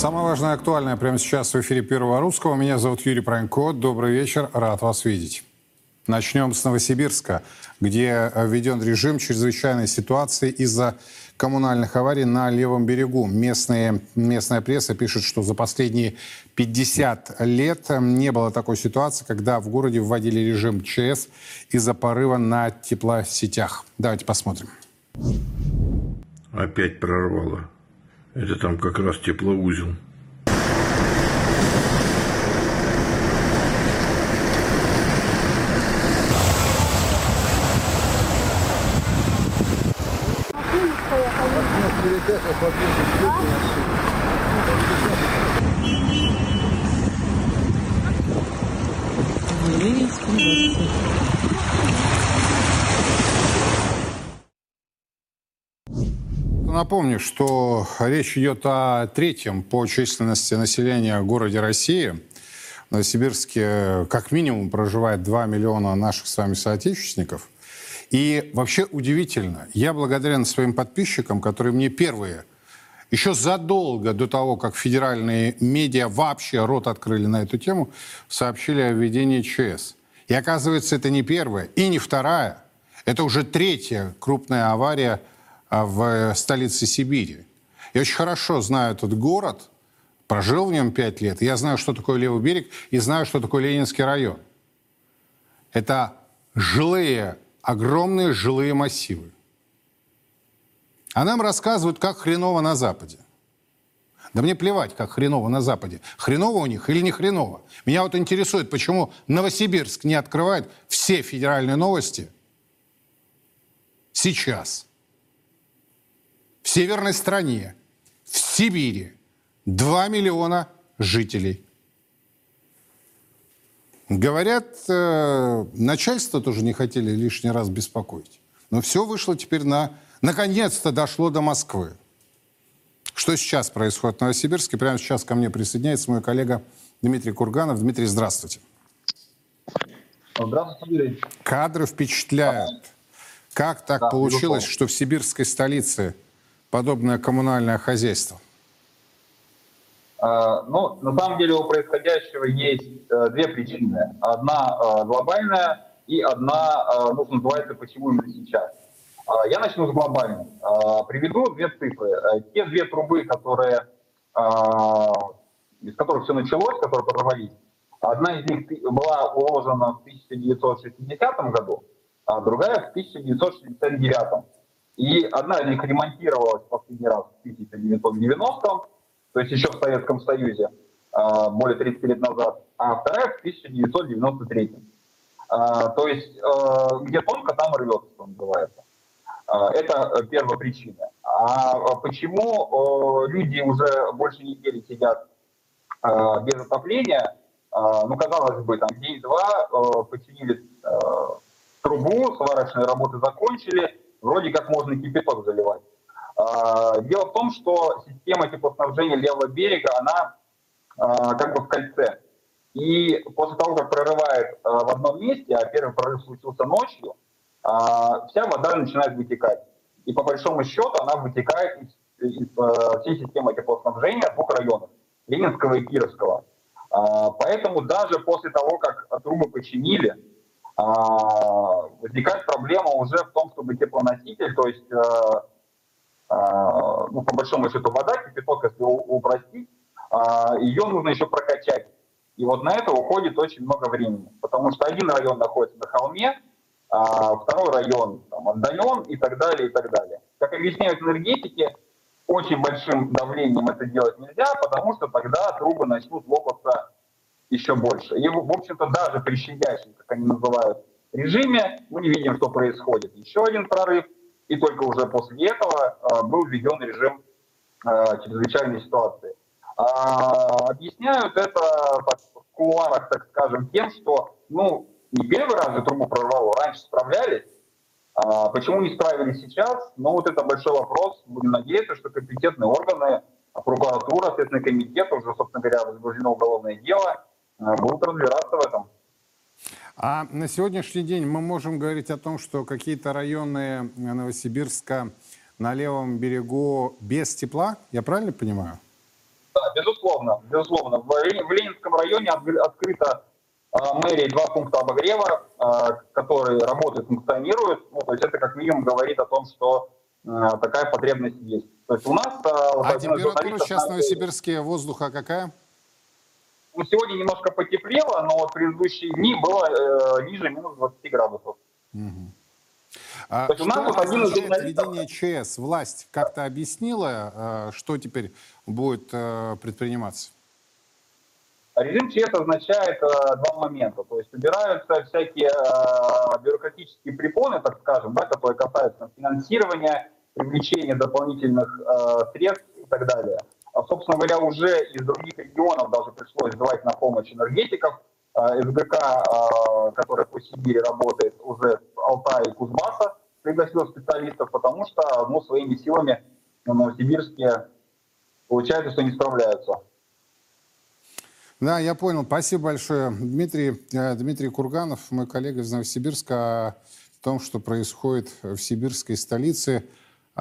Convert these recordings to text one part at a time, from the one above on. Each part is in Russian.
Самое важное и актуальное прямо сейчас в эфире Первого Русского. Меня зовут Юрий Пронько. Добрый вечер. Рад вас видеть. Начнем с Новосибирска, где введен режим чрезвычайной ситуации из-за коммунальных аварий на левом берегу. Местные, местная пресса пишет, что за последние 50 лет не было такой ситуации, когда в городе вводили режим ЧС из-за порыва на теплосетях. Давайте посмотрим. Опять прорвало. Это там как раз теплоузел. Напомню, что речь идет о третьем по численности населения городе России. В Новосибирске как минимум проживает 2 миллиона наших с вами соотечественников. И вообще удивительно, я благодарен своим подписчикам, которые мне первые, еще задолго до того, как федеральные медиа вообще рот открыли на эту тему, сообщили о введении ЧС. И оказывается, это не первая и не вторая, это уже третья крупная авария в столице Сибири. Я очень хорошо знаю этот город, прожил в нем пять лет. Я знаю, что такое левый берег, и знаю, что такое Ленинский район. Это жилые, огромные жилые массивы. А нам рассказывают, как хреново на Западе. Да мне плевать, как хреново на Западе. Хреново у них или не хреново. Меня вот интересует, почему Новосибирск не открывает все федеральные новости сейчас – в северной стране, в Сибири, 2 миллиона жителей. Говорят, э, начальство тоже не хотели лишний раз беспокоить. Но все вышло теперь на... Наконец-то дошло до Москвы. Что сейчас происходит в Новосибирске? Прямо сейчас ко мне присоединяется мой коллега Дмитрий Курганов. Дмитрий, здравствуйте. Здравствуйте, Юрий. Кадры впечатляют. Как так да, получилось, что в сибирской столице подобное коммунальное хозяйство? А, ну, на самом деле у происходящего есть э, две причины. Одна э, глобальная и одна, э, ну, называется, почему именно сейчас. А, я начну с глобальной. А, приведу две цифры. Те две трубы, которые, из которых все началось, которые прорвались, одна из них была уложена в 1960 году, а другая в 1969. И одна из них ремонтировалась последний раз в 1990-м, то есть еще в Советском Союзе, а, более 30 лет назад, а вторая в 1993 а, То есть а, где тонко, там рвется, что называется. Это первая причина. А почему люди уже больше недели сидят без отопления? Ну, казалось бы, там день-два починили трубу, сварочные работы закончили, вроде как можно кипяток заливать. А, дело в том, что система теплоснабжения левого берега, она а, как бы в кольце. И после того, как прорывает а, в одном месте, а первый прорыв случился ночью, вся вода начинает вытекать. И по большому счету она вытекает из, из всей системы теплоснабжения двух районов, Ленинского и Кировского. Поэтому даже после того, как трубы починили, возникает проблема уже в том, чтобы теплоноситель, то есть, э, э, ну, по большому счету, вода, кипяток, если упростить, а, ее нужно еще прокачать. И вот на это уходит очень много времени, потому что один район находится на холме, а второй район там, отдален и так далее, и так далее. Как объясняют энергетики, очень большим давлением это делать нельзя, потому что тогда трубы начнут лопаться еще больше. И, в общем-то, даже при щадящем, как они называют, режиме мы не видим, что происходит. Еще один прорыв, и только уже после этого э, был введен режим э, чрезвычайной ситуации. А, объясняют это в кулуарах, так скажем, тем, что, ну, не первый раз же трубу прорвало, раньше справлялись, а почему не справились сейчас? Ну, вот это большой вопрос. Будем надеяться, что компетентные органы, прокуратура, Следственный комитет, уже, собственно говоря, возбуждено уголовное дело, будут разбираться в этом. А на сегодняшний день мы можем говорить о том, что какие-то районы Новосибирска на левом берегу без тепла, я правильно понимаю? Да, безусловно, безусловно. В, в Ленинском районе открыто э, мэрии два пункта обогрева, э, которые работают, функционируют. Ну, то есть это как минимум говорит о том, что э, такая потребность есть. То есть у нас... Э, а температура сейчас в Новосибирске воздуха какая? Ну, сегодня немножко потеплело, но в предыдущие дни было э, ниже минус 20 градусов. Угу. А что вот означает введение ЧС? Власть как-то объяснила, э, что теперь будет э, предприниматься? Режим ЧС означает э, два момента. То есть убираются всякие э, бюрократические препоны, так скажем, да, которые касаются финансирования, привлечения дополнительных э, средств и так далее. А, собственно говоря, уже из других регионов даже пришлось звать на помощь энергетиков. Э, СГК, э, который по Сибири работает уже с Алтая и Кузбасса, пригласил специалистов, потому что ну, своими силами в Новосибирске получается, что не справляются. Да, я понял. Спасибо большое. Дмитрий, э, Дмитрий Курганов, мой коллега из Новосибирска, о том, что происходит в сибирской столице,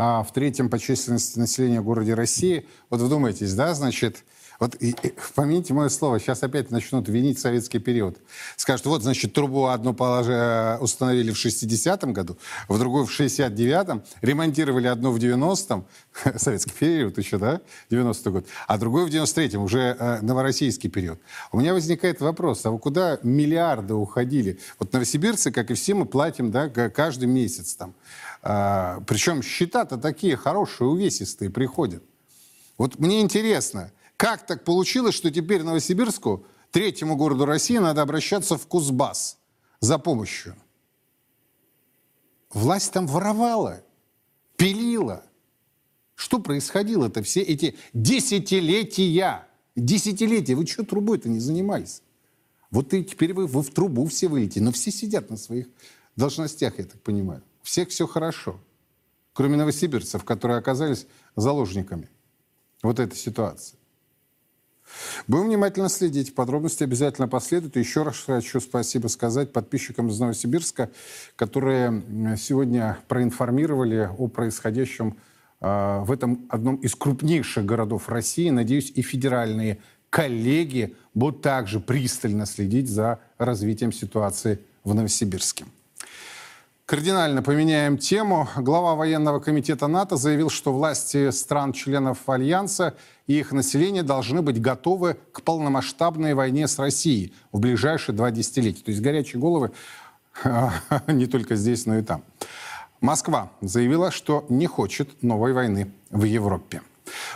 а в третьем по численности населения городе России. Вот вдумайтесь, да, значит, вот и, и, помяните мое слово, сейчас опять начнут винить советский период. Скажут, вот, значит, трубу одну положи, э, установили в 60-м году, в другую в 69-м, ремонтировали одну в 90-м, советский период еще, да, 90-й год, а другую в 93-м, уже э, новороссийский период. У меня возникает вопрос, а куда миллиарды уходили? Вот новосибирцы, как и все, мы платим, да, каждый месяц там. А, причем счета-то такие хорошие, увесистые приходят. Вот мне интересно, как так получилось, что теперь Новосибирску, третьему городу России, надо обращаться в Кузбасс за помощью? Власть там воровала, пилила. Что происходило-то все эти десятилетия? Десятилетия. Вы что трубой-то не занимались? Вот и теперь вы, вы в трубу все вылетите. Но все сидят на своих должностях, я так понимаю. Всех все хорошо. Кроме новосибирцев, которые оказались заложниками вот этой ситуации. Будем внимательно следить. Подробности обязательно последуют. И еще раз хочу спасибо сказать подписчикам из Новосибирска, которые сегодня проинформировали о происходящем э, в этом одном из крупнейших городов России. Надеюсь, и федеральные коллеги будут также пристально следить за развитием ситуации в Новосибирске. Кардинально поменяем тему. Глава военного комитета НАТО заявил, что власти стран-членов Альянса и их население должны быть готовы к полномасштабной войне с Россией в ближайшие два десятилетия. То есть горячие головы не только здесь, но и там. Москва заявила, что не хочет новой войны в Европе.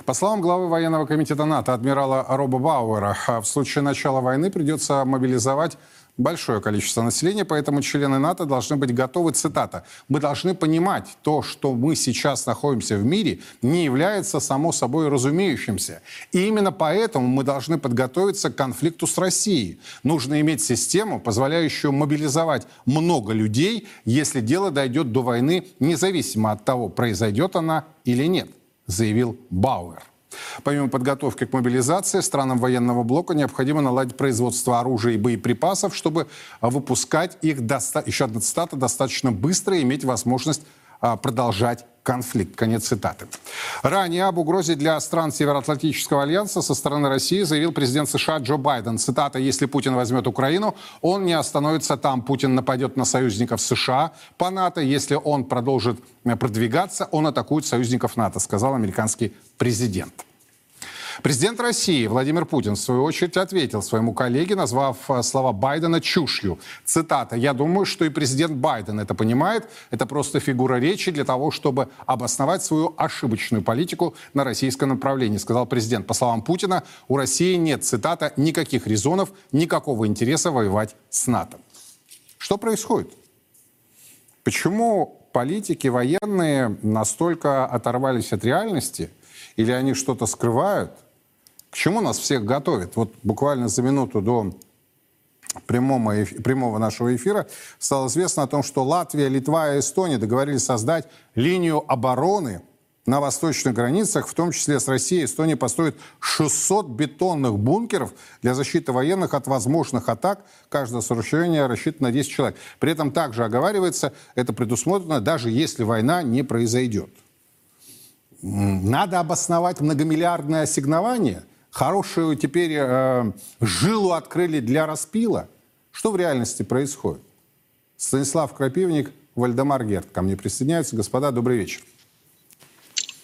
По словам главы военного комитета НАТО адмирала Роба Бауэра, в случае начала войны придется мобилизовать большое количество населения, поэтому члены НАТО должны быть готовы, цитата, «Мы должны понимать, то, что мы сейчас находимся в мире, не является само собой разумеющимся. И именно поэтому мы должны подготовиться к конфликту с Россией. Нужно иметь систему, позволяющую мобилизовать много людей, если дело дойдет до войны, независимо от того, произойдет она или нет», заявил Бауэр. Помимо подготовки к мобилизации, странам военного блока необходимо наладить производство оружия и боеприпасов, чтобы выпускать их, доста... еще одна цитата, достаточно быстро и иметь возможность продолжать конфликт. Конец цитаты. Ранее об угрозе для стран Североатлантического альянса со стороны России заявил президент США Джо Байден. Цитата «Если Путин возьмет Украину, он не остановится там. Путин нападет на союзников США по НАТО. Если он продолжит продвигаться, он атакует союзников НАТО», сказал американский президент. Президент России Владимир Путин, в свою очередь, ответил своему коллеге, назвав э, слова Байдена чушью. Цитата. «Я думаю, что и президент Байден это понимает. Это просто фигура речи для того, чтобы обосновать свою ошибочную политику на российском направлении», сказал президент. По словам Путина, у России нет, цитата, «никаких резонов, никакого интереса воевать с НАТО». Что происходит? Почему политики, военные настолько оторвались от реальности, или они что-то скрывают, к чему нас всех готовят? Вот буквально за минуту до прямого, прямого нашего эфира стало известно о том, что Латвия, Литва и Эстония договорились создать линию обороны на восточных границах, в том числе с Россией. Эстония построит 600 бетонных бункеров для защиты военных от возможных атак. Каждое сооружение рассчитано на 10 человек. При этом также оговаривается, это предусмотрено, даже если война не произойдет. Надо обосновать многомиллиардное ассигнование – хорошую теперь э, жилу открыли для распила? Что в реальности происходит? Станислав Крапивник, Вальдемар Герт ко мне присоединяются. Господа, добрый вечер.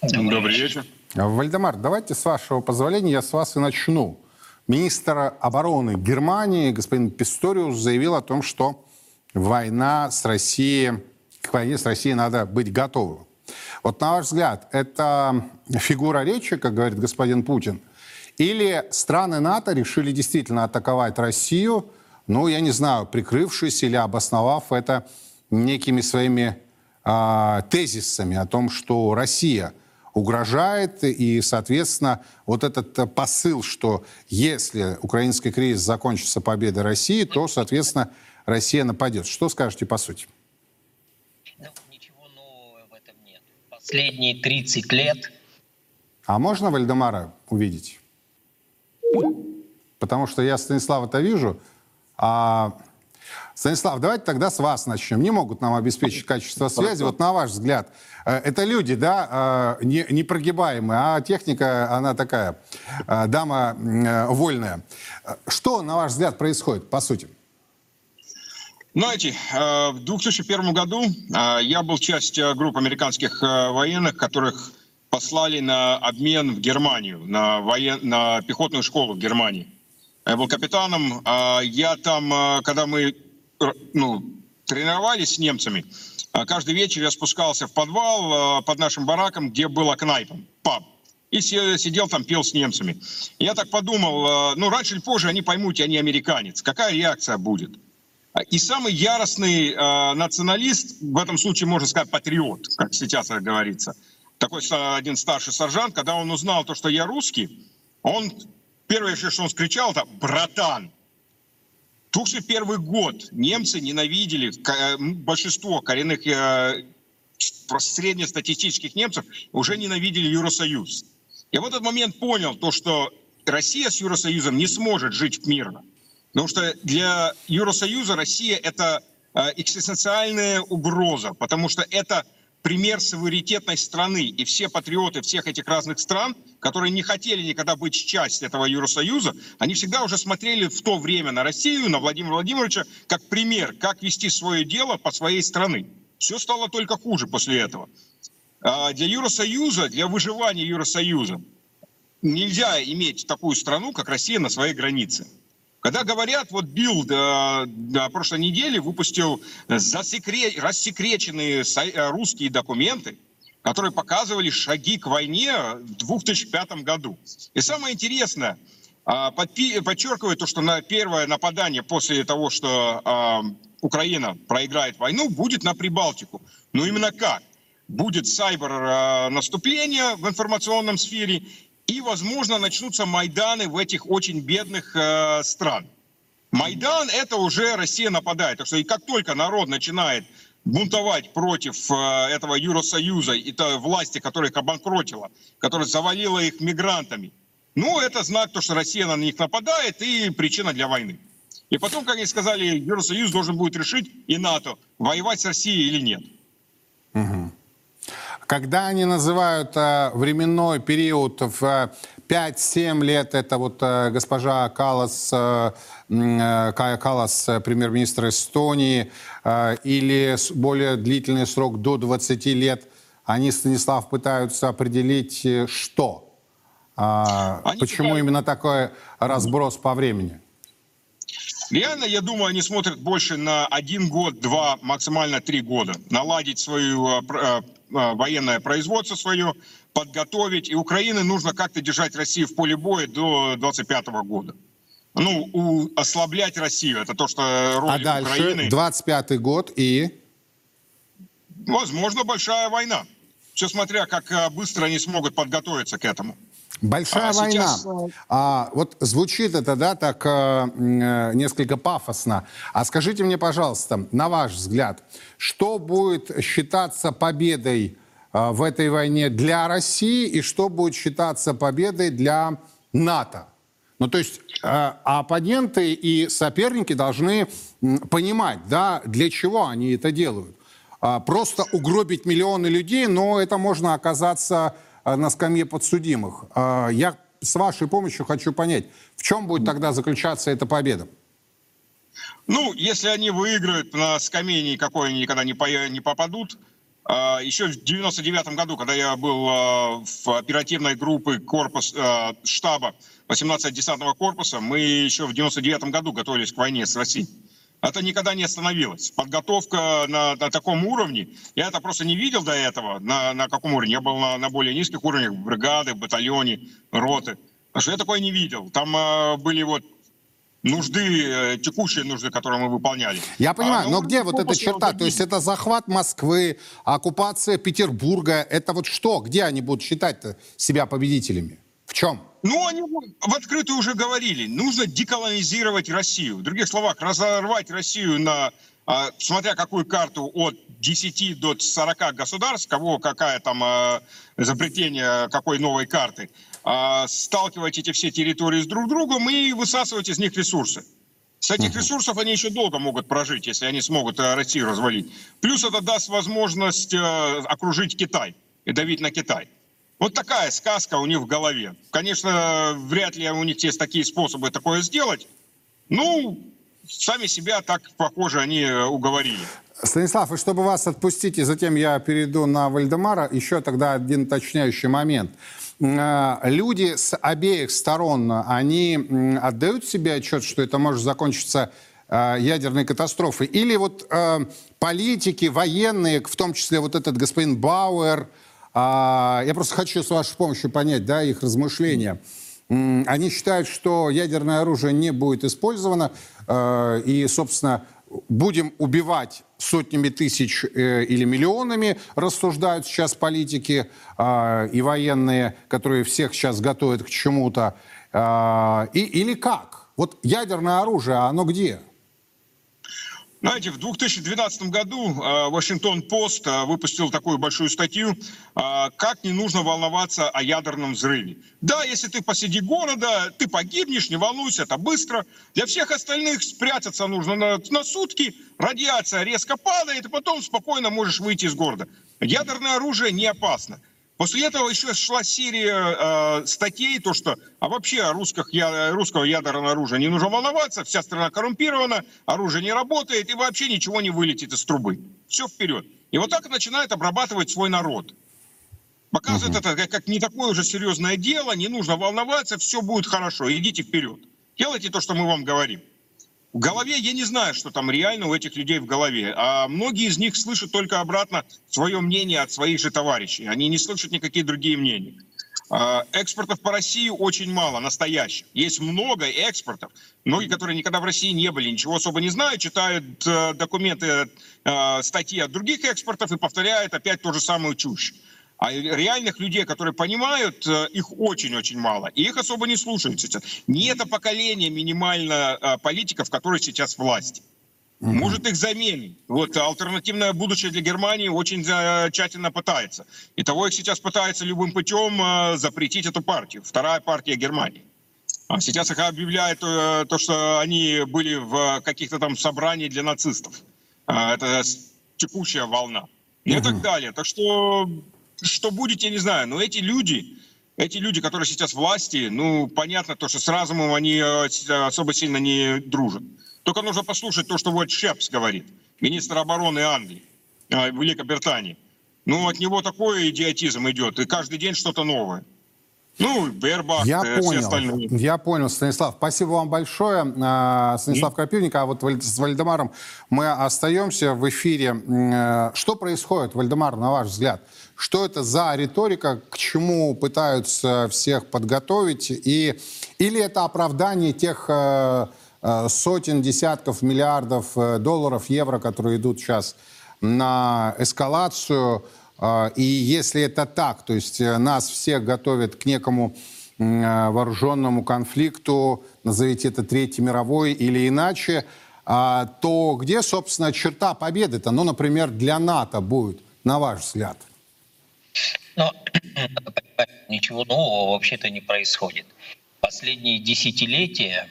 Добрый вечер. Вальдемар, давайте с вашего позволения я с вас и начну. Министр обороны Германии господин Писториус заявил о том, что война с Россией, к войне с Россией надо быть готовым. Вот на ваш взгляд, это фигура речи, как говорит господин Путин, или страны НАТО решили действительно атаковать Россию, ну, я не знаю, прикрывшись или обосновав это некими своими э, тезисами о том, что Россия угрожает, и, соответственно, вот этот посыл, что если украинский кризис закончится победой России, то, соответственно, Россия нападет. Что скажете по сути? Ну, ничего нового в этом нет. Последние 30 лет... А можно Вальдемара увидеть? Потому что я Станислава-то вижу, а Станислав, давайте тогда с вас начнем. Не могут нам обеспечить качество связи. Вот на ваш взгляд, э, это люди, да, э, не, непрогибаемые, а техника, она такая, э, дама вольная. Что, на ваш взгляд, происходит, по сути? Знаете, в 2001 году я был частью группы американских военных, которых послали на обмен в Германию, на, воен... на пехотную школу в Германии. Я был капитаном. Я там, когда мы ну, тренировались с немцами. А каждый вечер я спускался в подвал а, под нашим бараком, где была кнайпа, паб. И сидел там, пел с немцами. Я так подумал, а, ну, раньше или позже они поймут, я не американец. Какая реакция будет? И самый яростный э, националист, в этом случае можно сказать патриот, как сейчас говорится, такой один старший сержант, когда он узнал то, что я русский, он первое, что он скричал, это «братан». 2001 год немцы ненавидели, большинство коренных э, среднестатистических немцев уже ненавидели Евросоюз. Я в этот момент понял то, что Россия с Евросоюзом не сможет жить мирно. Потому что для Евросоюза Россия – это э, экзистенциальная угроза, потому что это пример суверенитетной страны. И все патриоты всех этих разных стран, которые не хотели никогда быть частью этого Евросоюза, они всегда уже смотрели в то время на Россию, на Владимира Владимировича, как пример, как вести свое дело по своей страны. Все стало только хуже после этого. А для Евросоюза, для выживания Евросоюза нельзя иметь такую страну, как Россия на своей границе. Когда говорят, вот Билл до, до прошлой недели выпустил засекре... рассекреченные э, русские документы, которые показывали шаги к войне в 2005 году. И самое интересное, а, подчеркивает то, что на первое нападание после того, что а, Украина проиграет войну, будет на Прибалтику. Но именно как? Будет сайбер а, наступление в информационном сфере и, возможно, начнутся Майданы в этих очень бедных э, стран. Майдан – это уже Россия нападает. Так что и как только народ начинает бунтовать против э, этого Евросоюза и той власти, которая их обанкротила, которая завалила их мигрантами, ну, это знак, то, что Россия на них нападает и причина для войны. И потом, как они сказали, Евросоюз должен будет решить, и НАТО, воевать с Россией или нет. Угу. Когда они называют э, временной период в 5-7 лет, это вот э, госпожа Калас, э, э Кая Калас, э, премьер-министр Эстонии, э, или более длительный срок до 20 лет, они, Станислав, пытаются определить, э, что? Э, почему пытаются... именно такой разброс по времени? Реально, я думаю, они смотрят больше на один год, два, максимально три года. Наладить свое э, э, военное производство свое, подготовить. И Украине нужно как-то держать Россию в поле боя до 25 года. Ну, у, ослаблять Россию. Это то, что роль а дальше, Украины... 25 год и... Возможно, большая война. Все смотря, как э, быстро они смогут подготовиться к этому. Большая а война. Сейчас... А, вот звучит это, да, так э, э, несколько пафосно. А скажите мне, пожалуйста, на ваш взгляд, что будет считаться победой э, в этой войне для России и что будет считаться победой для НАТО? Ну, то есть э, оппоненты и соперники должны понимать, да, для чего они это делают. Э, просто угробить миллионы людей, но это можно оказаться Э, на скамье подсудимых. Э, я с вашей помощью хочу понять, в чем будет тогда заключаться эта победа? Ну, если они выиграют на скамье никакой они никогда не, по, не попадут. А, еще в 99 году, когда я был а, в оперативной группе корпус, а, штаба 18 десантного корпуса, мы еще в 99 году готовились к войне с Россией. Это никогда не остановилось. Подготовка на, на таком уровне, я это просто не видел до этого, на, на каком уровне. Я был на, на более низких уровнях, бригады, батальоне, роты. Потому что я такое не видел. Там э, были вот нужды, э, текущие нужды, которые мы выполняли. Я понимаю, а, но где вот эта черта? То есть это захват Москвы, оккупация Петербурга, это вот что? Где они будут считать себя победителями? В чем? Ну, они в открытую уже говорили, нужно деколонизировать Россию. В других словах, разорвать Россию на, а, смотря какую карту, от 10 до 40 государств, кого какая там а, изобретение какой новой карты, а, сталкивать эти все территории с друг другом и высасывать из них ресурсы. С этих ресурсов они еще долго могут прожить, если они смогут э, Россию развалить. Плюс это даст возможность э, окружить Китай и давить на Китай. Вот такая сказка у них в голове. Конечно, вряд ли у них есть такие способы такое сделать. Ну, сами себя так, похоже, они э, уговорили. Станислав, и чтобы вас отпустить, и затем я перейду на Вальдемара, еще тогда один уточняющий момент. Э, люди с обеих сторон, они отдают себе отчет, что это может закончиться э, ядерной катастрофой? Или вот политики, военные, в том числе вот этот господин Бауэр, а, я просто хочу с вашей помощью понять да, их размышления. Они считают, что ядерное оружие не будет использовано, э, и, собственно, будем убивать сотнями тысяч э, или миллионами, рассуждают сейчас политики э, и военные, которые всех сейчас готовят к чему-то. И, или как? Вот ядерное оружие, оно где? Знаете, в 2012 году э, Вашингтон-Пост э, выпустил такую большую статью, э, как не нужно волноваться о ядерном взрыве. Да, если ты посреди города, ты погибнешь, не волнуйся, это быстро. Для всех остальных спрятаться нужно на, на сутки, радиация резко падает, и потом спокойно можешь выйти из города. Ядерное оружие не опасно. После этого еще шла серия э, статей, то что, а вообще о русских, я, русского ядерного оружия не нужно волноваться, вся страна коррумпирована, оружие не работает и вообще ничего не вылетит из трубы. Все вперед. И вот так начинает обрабатывать свой народ. Показывает угу. это как, как не такое уже серьезное дело, не нужно волноваться, все будет хорошо, идите вперед. Делайте то, что мы вам говорим. В голове я не знаю, что там реально у этих людей в голове. А многие из них слышат только обратно свое мнение от своих же товарищей. Они не слышат никакие другие мнения. А, экспортов по России очень мало, настоящих. Есть много экспортов. Многие, которые никогда в России не были, ничего особо не знают, читают э, документы, э, статьи от других экспортов и повторяют опять ту же самую чушь. А реальных людей, которые понимают, э, их очень-очень мало. И их особо не слушают сейчас. Не это поколение минимально э, политиков, которые сейчас власти. Угу. Может, их заменить. Вот альтернативное будущее для Германии очень э, тщательно пытается. И того их сейчас пытается любым путем запретить эту партию. Вторая партия Германии. А сейчас их объявляют то, что они были в каких-то там собраниях для нацистов. Это текущая волна. И угу. так далее. Так что что будет, я не знаю. Но эти люди, эти люди, которые сейчас в власти, ну, понятно, то, что с разумом они э, особо сильно не дружат. Только нужно послушать то, что вот Шепс говорит, министр обороны Англии, э, Великобритании. Ну, от него такой идиотизм идет, и каждый день что-то новое. Ну, Бербак, я э, понял, остальные. Я понял, Станислав. Спасибо вам большое. А, Станислав Крапивник, а вот с Вальдемаром мы остаемся в эфире. Э, что происходит, Вальдемар, на ваш взгляд? Что это за риторика, к чему пытаются всех подготовить? И, или это оправдание тех э, сотен, десятков миллиардов долларов, евро, которые идут сейчас на эскалацию – а, и если это так, то есть э, нас всех готовят к некому э, вооруженному конфликту, назовите это Третьей мировой или иначе, то где, собственно, черта победы-то? Ну, например, для НАТО будет, на ваш взгляд? Ну, ничего нового вообще-то не происходит. Последние десятилетия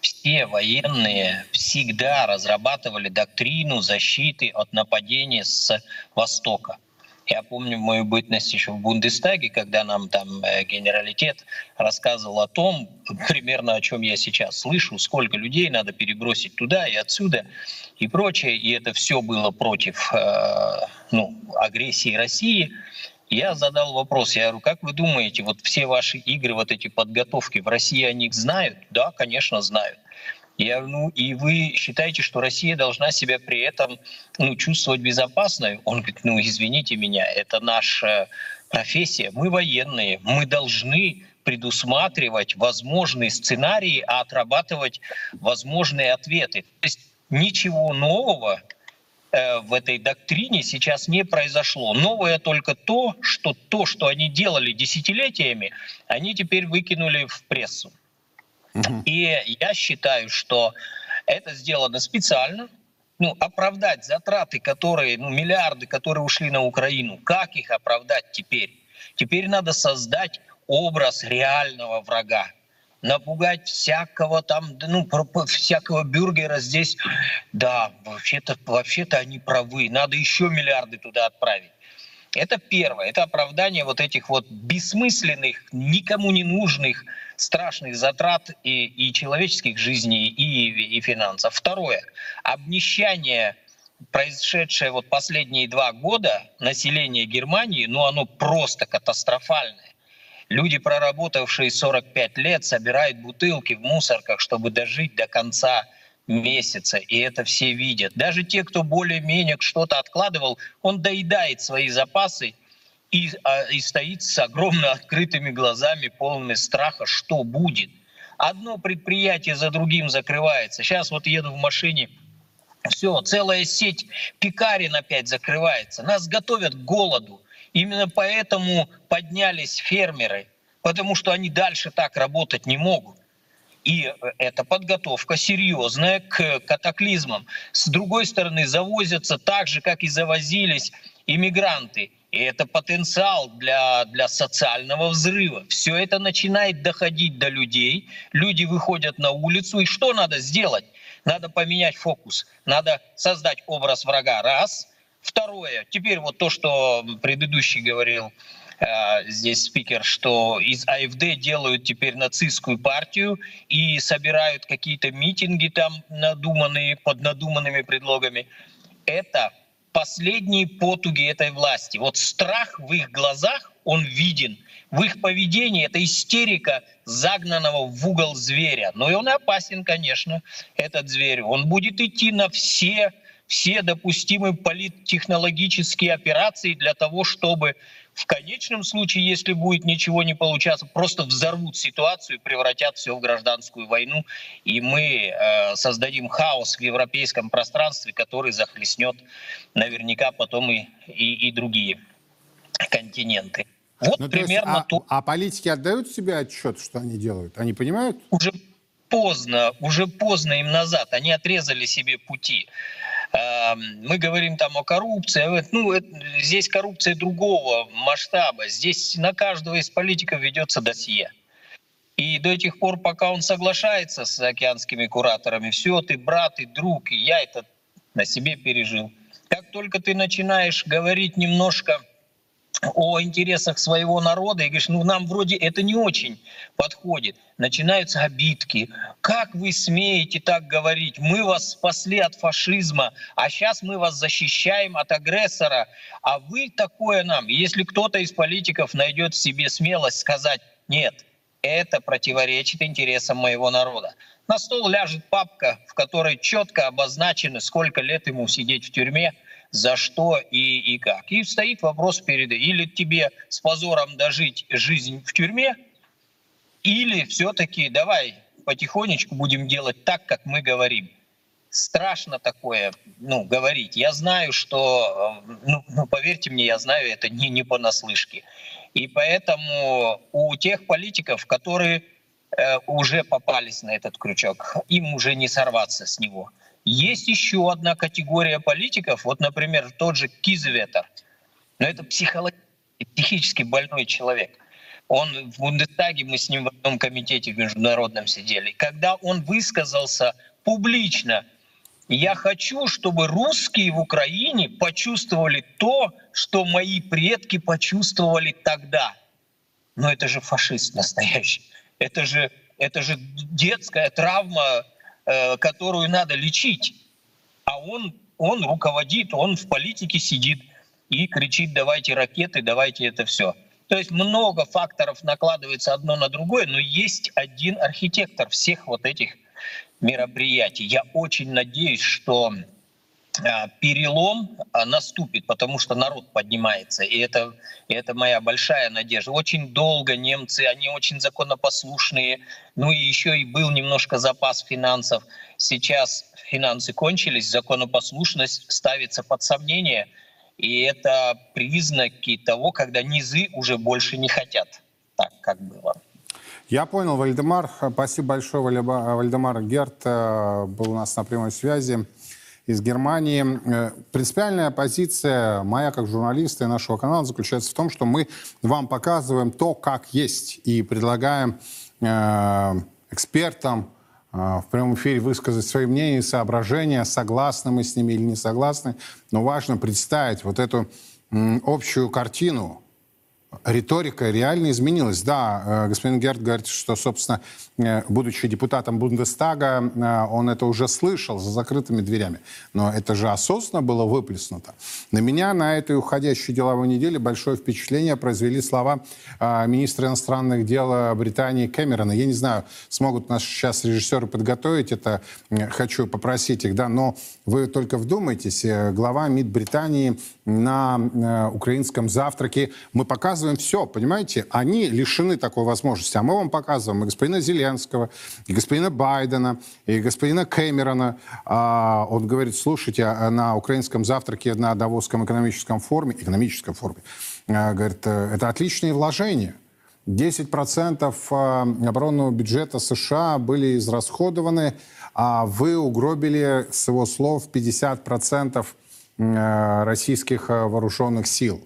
все военные всегда разрабатывали доктрину защиты от нападения с Востока. Я помню мою бытность еще в Бундестаге, когда нам там э, генералитет рассказывал о том, примерно о чем я сейчас слышу, сколько людей надо перебросить туда и отсюда и прочее. И это все было против э, ну, агрессии России. Я задал вопрос, я говорю, как вы думаете, вот все ваши игры, вот эти подготовки в России, они их знают? Да, конечно, знают. Я, ну, и вы считаете, что Россия должна себя при этом ну, чувствовать безопасно? Он говорит, ну, извините меня, это наша профессия. Мы военные, мы должны предусматривать возможные сценарии, а отрабатывать возможные ответы. То есть ничего нового э, в этой доктрине сейчас не произошло. Новое только то, что то, что они делали десятилетиями, они теперь выкинули в прессу. И я считаю, что это сделано специально, ну, оправдать затраты, которые, ну, миллиарды, которые ушли на Украину, как их оправдать теперь? Теперь надо создать образ реального врага, напугать всякого там, ну, всякого бюргера здесь. Да, вообще-то вообще они правы, надо еще миллиарды туда отправить. Это первое, это оправдание вот этих вот бессмысленных, никому не нужных страшных затрат и, и человеческих жизней, и, и финансов. Второе. Обнищание произошедшее вот последние два года населения Германии, ну оно просто катастрофальное. Люди, проработавшие 45 лет, собирают бутылки в мусорках, чтобы дожить до конца месяца, и это все видят. Даже те, кто более-менее что-то откладывал, он доедает свои запасы и, а, и стоит с огромно открытыми глазами, полными страха, что будет. Одно предприятие за другим закрывается. Сейчас вот еду в машине, все, целая сеть пекарен опять закрывается. Нас готовят к голоду. Именно поэтому поднялись фермеры, потому что они дальше так работать не могут. И это подготовка серьезная к катаклизмам. С другой стороны, завозятся так же, как и завозились иммигранты – и это потенциал для, для социального взрыва. Все это начинает доходить до людей. Люди выходят на улицу. И что надо сделать? Надо поменять фокус. Надо создать образ врага. Раз. Второе. Теперь вот то, что предыдущий говорил э, здесь спикер, что из АФД делают теперь нацистскую партию и собирают какие-то митинги там надуманные, под надуманными предлогами. Это последние потуги этой власти. Вот страх в их глазах, он виден. В их поведении это истерика загнанного в угол зверя. Но и он опасен, конечно, этот зверь. Он будет идти на все, все допустимые политтехнологические операции для того, чтобы в конечном случае, если будет ничего не получаться, просто взорвут ситуацию и превратят все в гражданскую войну, и мы э, создадим хаос в европейском пространстве, который захлестнет наверняка потом и, и, и другие континенты. Вот ну, примерно то, есть, а, а политики отдают себе отчет, что они делают? Они понимают? Уже поздно, уже поздно им назад. Они отрезали себе пути. Эм, мы говорим там о коррупции, ну, здесь коррупция другого масштаба. Здесь на каждого из политиков ведется досье. И до тех пор, пока он соглашается с океанскими кураторами, все, ты брат и друг, и я это на себе пережил. Как только ты начинаешь говорить немножко о интересах своего народа и говоришь, ну нам вроде это не очень подходит. Начинаются обидки. Как вы смеете так говорить? Мы вас спасли от фашизма, а сейчас мы вас защищаем от агрессора, а вы такое нам. Если кто-то из политиков найдет в себе смелость сказать, нет, это противоречит интересам моего народа. На стол ляжет папка, в которой четко обозначено, сколько лет ему сидеть в тюрьме – за что и, и как. И стоит вопрос перед... Или тебе с позором дожить жизнь в тюрьме, или все-таки давай потихонечку будем делать так, как мы говорим. Страшно такое ну, говорить. Я знаю, что, э, ну, ну, поверьте мне, я знаю это не, не понаслышке. И поэтому у тех политиков, которые э, уже попались на этот крючок, им уже не сорваться с него – есть еще одна категория политиков, вот, например, тот же Кизветер, но это психологически, психически больной человек. Он в Бундестаге, мы с ним в одном комитете в международном сидели. Когда он высказался публично, Я хочу, чтобы русские в Украине почувствовали то, что мои предки почувствовали тогда. Но это же фашист настоящий. Это же, это же детская травма, которую надо лечить. А он, он руководит, он в политике сидит и кричит, давайте ракеты, давайте это все. То есть много факторов накладывается одно на другое, но есть один архитектор всех вот этих мероприятий. Я очень надеюсь, что перелом а, наступит, потому что народ поднимается. И это, и это моя большая надежда. Очень долго немцы, они очень законопослушные. Ну и еще и был немножко запас финансов. Сейчас финансы кончились, законопослушность ставится под сомнение. И это признаки того, когда низы уже больше не хотят так, как было. Я понял, Вальдемар. Спасибо большое, Вальдемар Герт э, был у нас на прямой связи из Германии. Э, принципиальная позиция моя как журналиста и нашего канала заключается в том, что мы вам показываем то, как есть, и предлагаем э, экспертам в прямом эфире высказать свои мнения и соображения, согласны мы с ними или не согласны. Но важно представить вот эту общую картину, риторика реально изменилась. Да, э, господин Герд говорит, что, собственно, э, будучи депутатом Бундестага, э, он это уже слышал за закрытыми дверями. Но это же осознанно было выплеснуто. На меня на этой уходящей деловой неделе большое впечатление произвели слова министра иностранных дел Британии Кэмерона. Я не знаю, смогут нас сейчас режиссеры подготовить это, хочу попросить их, да, но вы только вдумайтесь, глава МИД Британии на украинском завтраке, мы показываем все, понимаете, они лишены такой возможности, а мы вам показываем и господина Зеленского, и господина Байдена, и господина Кэмерона. А, он говорит, слушайте, а на украинском завтраке на Давосском экономическом форуме, экономическом форуме, а, говорит, э, это отличные вложения. 10% а, оборонного бюджета США были израсходованы, а вы угробили, с его слов, 50% э, российских э, вооруженных сил.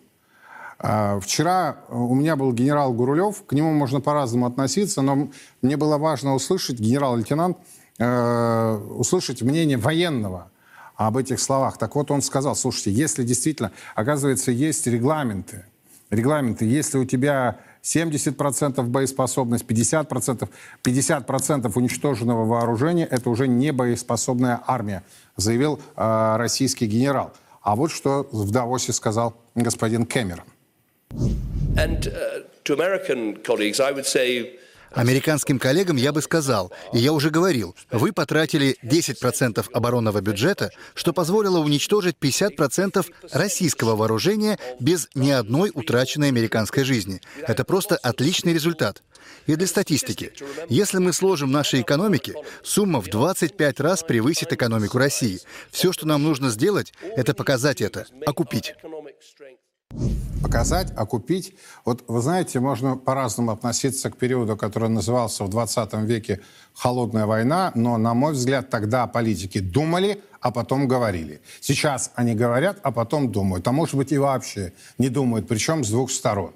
А, вчера у меня был генерал Гурулев, к нему можно по-разному относиться, но мне было важно услышать, генерал-лейтенант, э, услышать мнение военного об этих словах. Так вот он сказал, слушайте, если действительно, оказывается, есть регламенты, регламенты, если у тебя 70% боеспособность, 50%, 50% уничтоженного вооружения, это уже не боеспособная армия, заявил э, российский генерал. А вот что в Давосе сказал господин Кэмерон. And uh, to American colleagues, I would say Американским коллегам я бы сказал, и я уже говорил, вы потратили 10% оборонного бюджета, что позволило уничтожить 50% российского вооружения без ни одной утраченной американской жизни. Это просто отличный результат. И для статистики, если мы сложим наши экономики, сумма в 25 раз превысит экономику России. Все, что нам нужно сделать, это показать это, окупить показать, окупить. Вот вы знаете, можно по-разному относиться к периоду, который назывался в 20 веке «холодная война», но, на мой взгляд, тогда политики думали, а потом говорили. Сейчас они говорят, а потом думают. А может быть и вообще не думают, причем с двух сторон.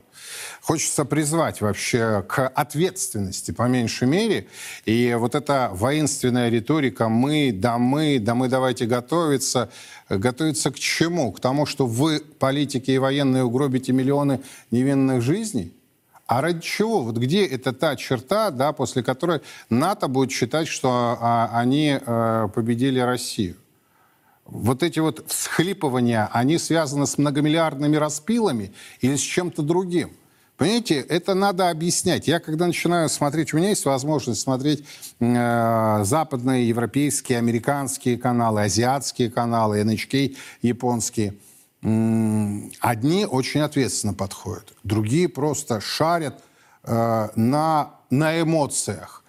Хочется призвать вообще к ответственности, по меньшей мере. И вот эта воинственная риторика «мы, да мы, да мы давайте готовиться», готовиться к чему? К тому, что вы, политики и военные, угробите миллионы невинных жизней? А ради чего? Вот где это та черта, да, после которой НАТО будет считать, что а, они а, победили Россию? Вот эти вот всхлипывания, они связаны с многомиллиардными распилами или с чем-то другим? Понимаете, это надо объяснять. Я когда начинаю смотреть, у меня есть возможность смотреть э, западные, европейские, американские каналы, азиатские каналы, NHK японские. Одни очень ответственно подходят, другие просто шарят э, на, на эмоциях.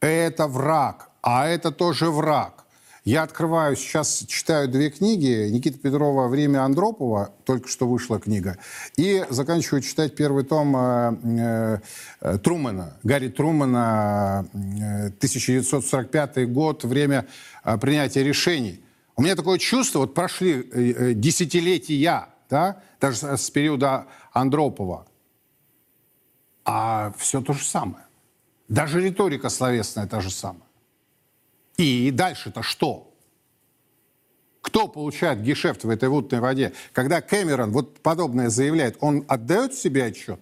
Это враг, а это тоже враг. Я открываю, сейчас читаю две книги. Никита Петрова «Время Андропова», только что вышла книга. И заканчиваю читать первый том э, э, Трумана, Гарри Трумана, э, 1945 год, время э, принятия решений. У меня такое чувство, вот прошли э, э десятилетия, да, даже с периода Андропова, а все то же самое. Даже риторика словесная та же самая. И дальше-то что? кто получает гешефт в этой мутной воде? Когда Кэмерон вот подобное заявляет, он отдает себе отчет?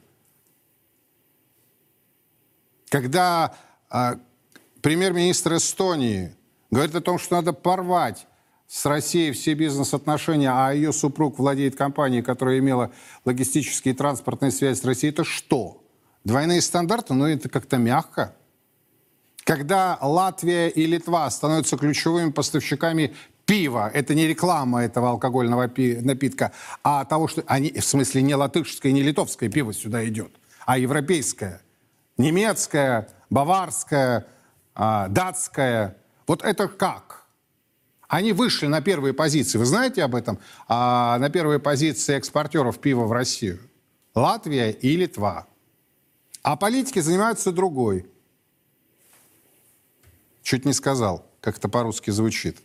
Когда э, премьер-министр Эстонии говорит о том, что надо порвать с Россией все бизнес-отношения, а ее супруг владеет компанией, которая имела логистические и транспортные связи с Россией, это что? Двойные стандарты? Ну, это как-то мягко. Когда Латвия и Литва становятся ключевыми поставщиками пива, это не реклама этого алкогольного напитка, а того, что они, в смысле, не латышское, не литовское пиво сюда идет, а европейское, немецкое, баварское, а, датское. Вот это как? Они вышли на первые позиции. Вы знаете об этом? А, на первые позиции экспортеров пива в Россию. Латвия и Литва. А политики занимаются другой. Чуть не сказал, как это по-русски звучит.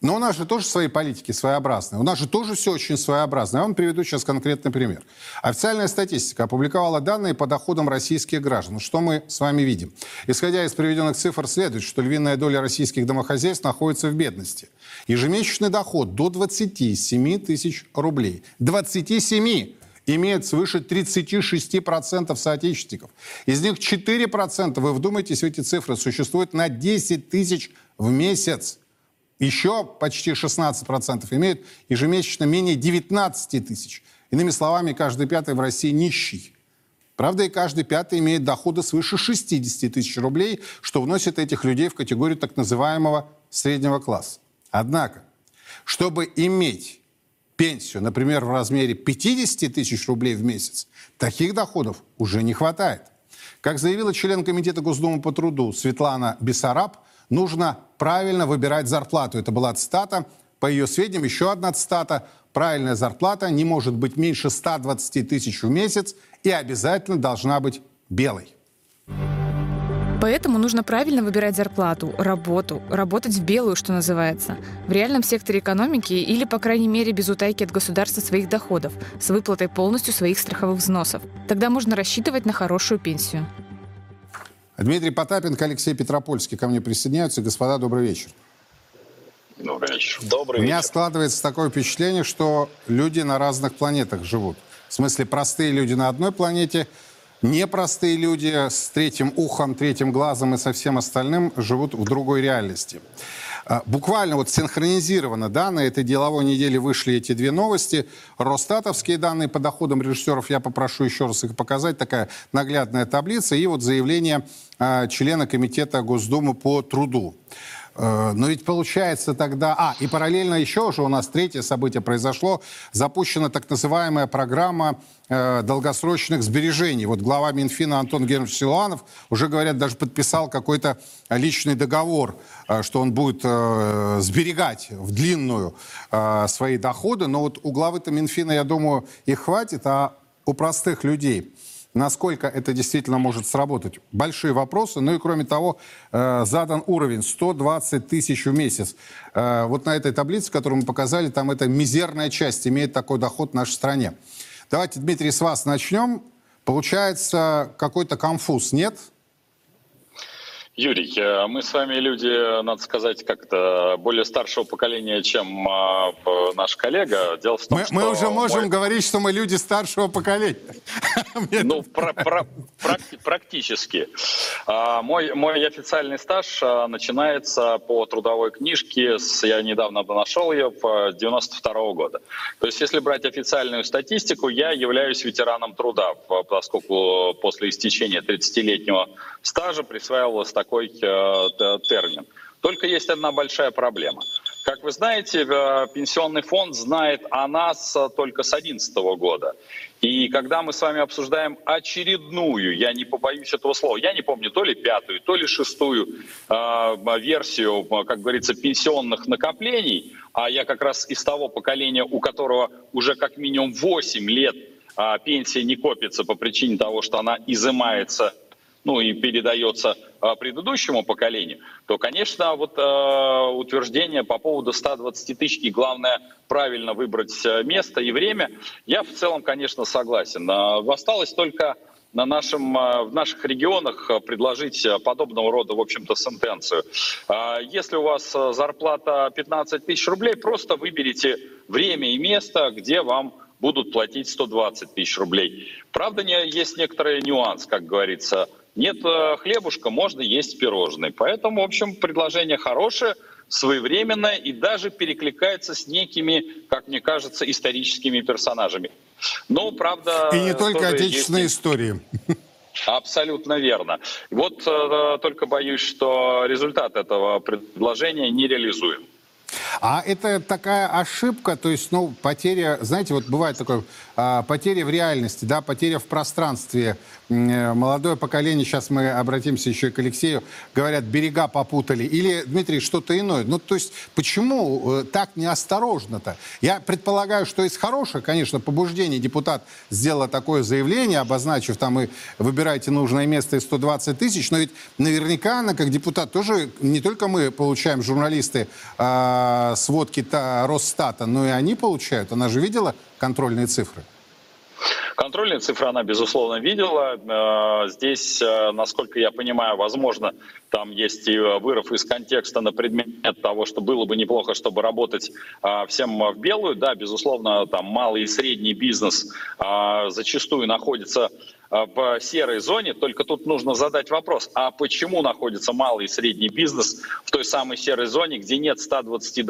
Но у нас же тоже свои политики своеобразные. У нас же тоже все очень своеобразно. Я вам приведу сейчас конкретный пример. Официальная статистика опубликовала данные по доходам российских граждан. Что мы с вами видим? Исходя из приведенных цифр, следует, что львиная доля российских домохозяйств находится в бедности. Ежемесячный доход до 27 тысяч рублей. 27! Имеет свыше 36% соотечественников. Из них 4%, вы вдумайтесь в эти цифры, существует на 10 тысяч в месяц. Еще почти 16% имеют ежемесячно менее 19 тысяч. Иными словами, каждый пятый в России нищий. Правда, и каждый пятый имеет доходы свыше 60 тысяч рублей, что вносит этих людей в категорию так называемого среднего класса. Однако, чтобы иметь пенсию, например, в размере 50 тысяч рублей в месяц, таких доходов уже не хватает. Как заявила член Комитета Госдумы по труду Светлана Бессараб, нужно правильно выбирать зарплату. Это была цитата. По ее сведениям, еще одна цитата. Правильная зарплата не может быть меньше 120 тысяч в месяц и обязательно должна быть белой. Поэтому нужно правильно выбирать зарплату, работу, работать в белую, что называется, в реальном секторе экономики или, по крайней мере, без утайки от государства своих доходов, с выплатой полностью своих страховых взносов. Тогда можно рассчитывать на хорошую пенсию. Дмитрий Потапенко, Алексей Петропольский ко мне присоединяются. Господа, добрый вечер. Добрый вечер. Добрый У меня вечер. складывается такое впечатление, что люди на разных планетах живут. В смысле, простые люди на одной планете, непростые люди с третьим ухом, третьим глазом и со всем остальным живут в другой реальности. А, буквально вот синхронизировано, да, на этой деловой неделе вышли эти две новости. Росстатовские данные по доходам режиссеров, я попрошу еще раз их показать, такая наглядная таблица, и вот заявление э, члена комитета Госдумы по труду. Э, но ведь получается тогда... А, и параллельно еще же у нас третье событие произошло. Запущена так называемая программа э, долгосрочных сбережений. Вот глава Минфина Антон Германович Силуанов уже, говорят, даже подписал какой-то личный договор, э, что он будет сберегать в длинную свои доходы. Но вот у главы-то Минфина, я думаю, их хватит, а у простых людей – насколько это действительно может сработать. Большие вопросы. Ну и кроме того, э, задан уровень 120 тысяч в месяц. Э, вот на этой таблице, которую мы показали, там эта мизерная часть имеет такой доход в нашей стране. Давайте, Дмитрий, с вас начнем. Получается какой-то конфуз, нет? Юрий, э, мы с вами люди, надо сказать, как-то более старшего поколения, чем а, наш коллега. Дело в том, мы, что... Мы уже можем мой... говорить, что мы люди старшего поколения. Ну, практически. А, мой, мой официальный стаж а, начинается по трудовой книжке, я недавно нашел ее, с 92 года. То есть, если брать официальную статистику, я являюсь ветераном труда, поскольку после истечения 30-летнего стажа присваивалось так такой э, термин. Только есть одна большая проблема. Как вы знаете, э, пенсионный фонд знает о нас э, только с 2011 года. И когда мы с вами обсуждаем очередную, я не побоюсь этого слова, я не помню, то ли пятую, то ли шестую э, версию, как говорится, пенсионных накоплений, а я как раз из того поколения, у которого уже как минимум 8 лет э, пенсия не копится по причине того, что она изымается ну и передается предыдущему поколению, то, конечно, вот э, утверждение по поводу 120 тысяч и главное правильно выбрать э, место и время, я в целом, конечно, согласен. Осталось только на нашем, в наших регионах предложить подобного рода, в общем-то, сентенцию. Если у вас зарплата 15 тысяч рублей, просто выберите время и место, где вам будут платить 120 тысяч рублей. Правда, есть некоторый нюанс, как говорится. Нет э, хлебушка, можно есть пирожные. Поэтому, в общем, предложение хорошее, своевременное и даже перекликается с некими, как мне кажется, историческими персонажами. Но, правда... И не только отечественные есть... истории. Абсолютно верно. Вот э, только боюсь, что результат этого предложения не реализуем. А это такая ошибка, то есть, ну, потеря, знаете, вот бывает такое, потеря в реальности, да, потеря в пространстве. Э, молодое поколение, сейчас мы обратимся еще и к Алексею, говорят, берега попутали. Или, Дмитрий, что-то иное. Ну, то есть, почему э, так неосторожно-то? Я предполагаю, что из хороших, конечно, побуждений депутат сделал такое заявление, обозначив там и выбирайте нужное место и 120 тысяч, но ведь наверняка она, как депутат, тоже не только мы получаем, журналисты, э, сводки Росстата, но и они получают. Она же видела контрольные цифры? Контрольные цифры она, безусловно, видела. Э, здесь, э, насколько я понимаю, возможно, там есть и вырыв из контекста на предмет того, что было бы неплохо, чтобы работать э, всем в белую. Да, безусловно, там малый и средний бизнес зачастую находится в серой зоне, только тут нужно задать вопрос, а почему находится малый и средний бизнес в той самой серой зоне, где нет 120